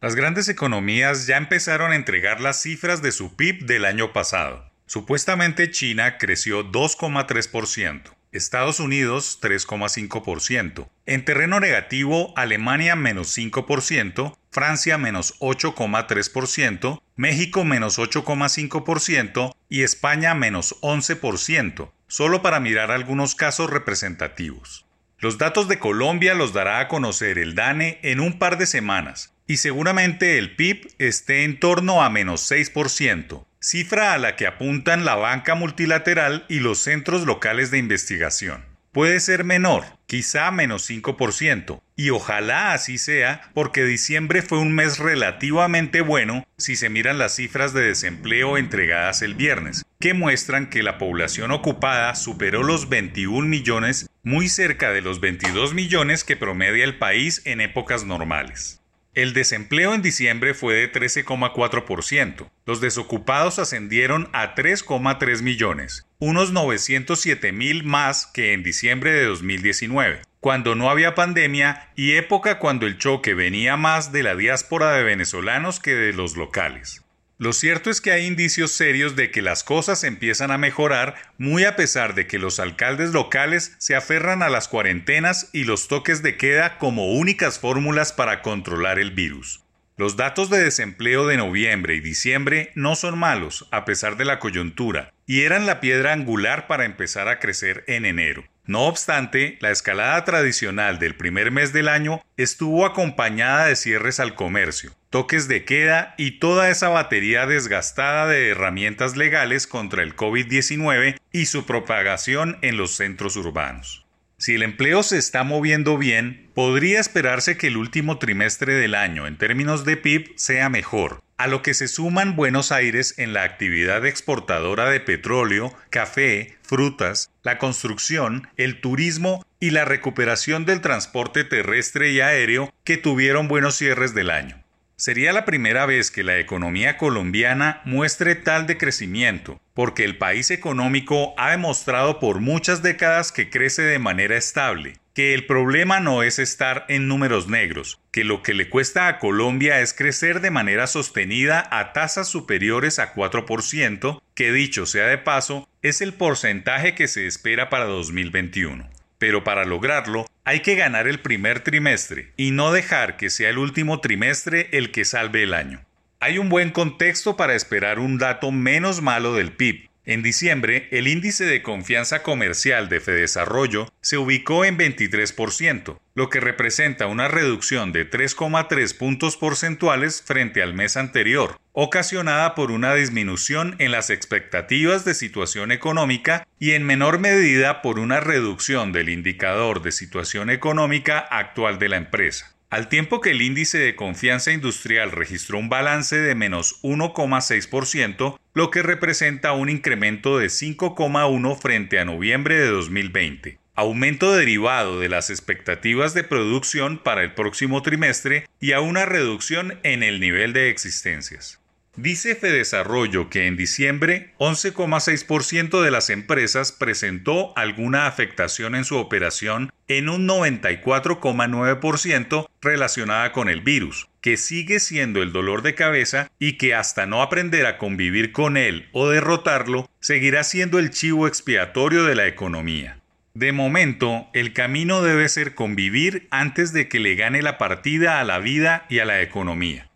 Las grandes economías ya empezaron a entregar las cifras de su PIB del año pasado. Supuestamente China creció 2,3%. Estados Unidos 3,5%. En terreno negativo, Alemania menos 5%, Francia menos 8,3%, México menos 8,5% y España menos 11%, solo para mirar algunos casos representativos. Los datos de Colombia los dará a conocer el DANE en un par de semanas, y seguramente el PIB esté en torno a menos 6%, cifra a la que apuntan la banca multilateral y los centros locales de investigación. Puede ser menor, quizá menos 5%, y ojalá así sea porque diciembre fue un mes relativamente bueno si se miran las cifras de desempleo entregadas el viernes, que muestran que la población ocupada superó los 21 millones, muy cerca de los 22 millones que promedia el país en épocas normales. El desempleo en diciembre fue de 13,4%. Los desocupados ascendieron a 3,3 millones, unos 907 mil más que en diciembre de 2019, cuando no había pandemia y época cuando el choque venía más de la diáspora de venezolanos que de los locales. Lo cierto es que hay indicios serios de que las cosas empiezan a mejorar muy a pesar de que los alcaldes locales se aferran a las cuarentenas y los toques de queda como únicas fórmulas para controlar el virus. Los datos de desempleo de noviembre y diciembre no son malos a pesar de la coyuntura y eran la piedra angular para empezar a crecer en enero. No obstante, la escalada tradicional del primer mes del año estuvo acompañada de cierres al comercio, toques de queda y toda esa batería desgastada de herramientas legales contra el COVID-19 y su propagación en los centros urbanos. Si el empleo se está moviendo bien, podría esperarse que el último trimestre del año en términos de PIB sea mejor, a lo que se suman Buenos Aires en la actividad exportadora de petróleo, café, frutas, la construcción, el turismo y la recuperación del transporte terrestre y aéreo que tuvieron buenos cierres del año. Sería la primera vez que la economía colombiana muestre tal decrecimiento, porque el país económico ha demostrado por muchas décadas que crece de manera estable, que el problema no es estar en números negros, que lo que le cuesta a Colombia es crecer de manera sostenida a tasas superiores a 4%, que dicho sea de paso, es el porcentaje que se espera para 2021. Pero para lograrlo, hay que ganar el primer trimestre y no dejar que sea el último trimestre el que salve el año. Hay un buen contexto para esperar un dato menos malo del PIB, en diciembre, el índice de confianza comercial de Fedesarrollo se ubicó en 23%, lo que representa una reducción de 3,3 puntos porcentuales frente al mes anterior, ocasionada por una disminución en las expectativas de situación económica y en menor medida por una reducción del indicador de situación económica actual de la empresa. Al tiempo que el índice de confianza industrial registró un balance de menos 1,6%, lo que representa un incremento de 5,1 frente a noviembre de 2020. Aumento derivado de las expectativas de producción para el próximo trimestre y a una reducción en el nivel de existencias. Dice Fedesarrollo que en diciembre 11,6% de las empresas presentó alguna afectación en su operación en un 94,9% relacionada con el virus, que sigue siendo el dolor de cabeza y que hasta no aprender a convivir con él o derrotarlo, seguirá siendo el chivo expiatorio de la economía. De momento, el camino debe ser convivir antes de que le gane la partida a la vida y a la economía.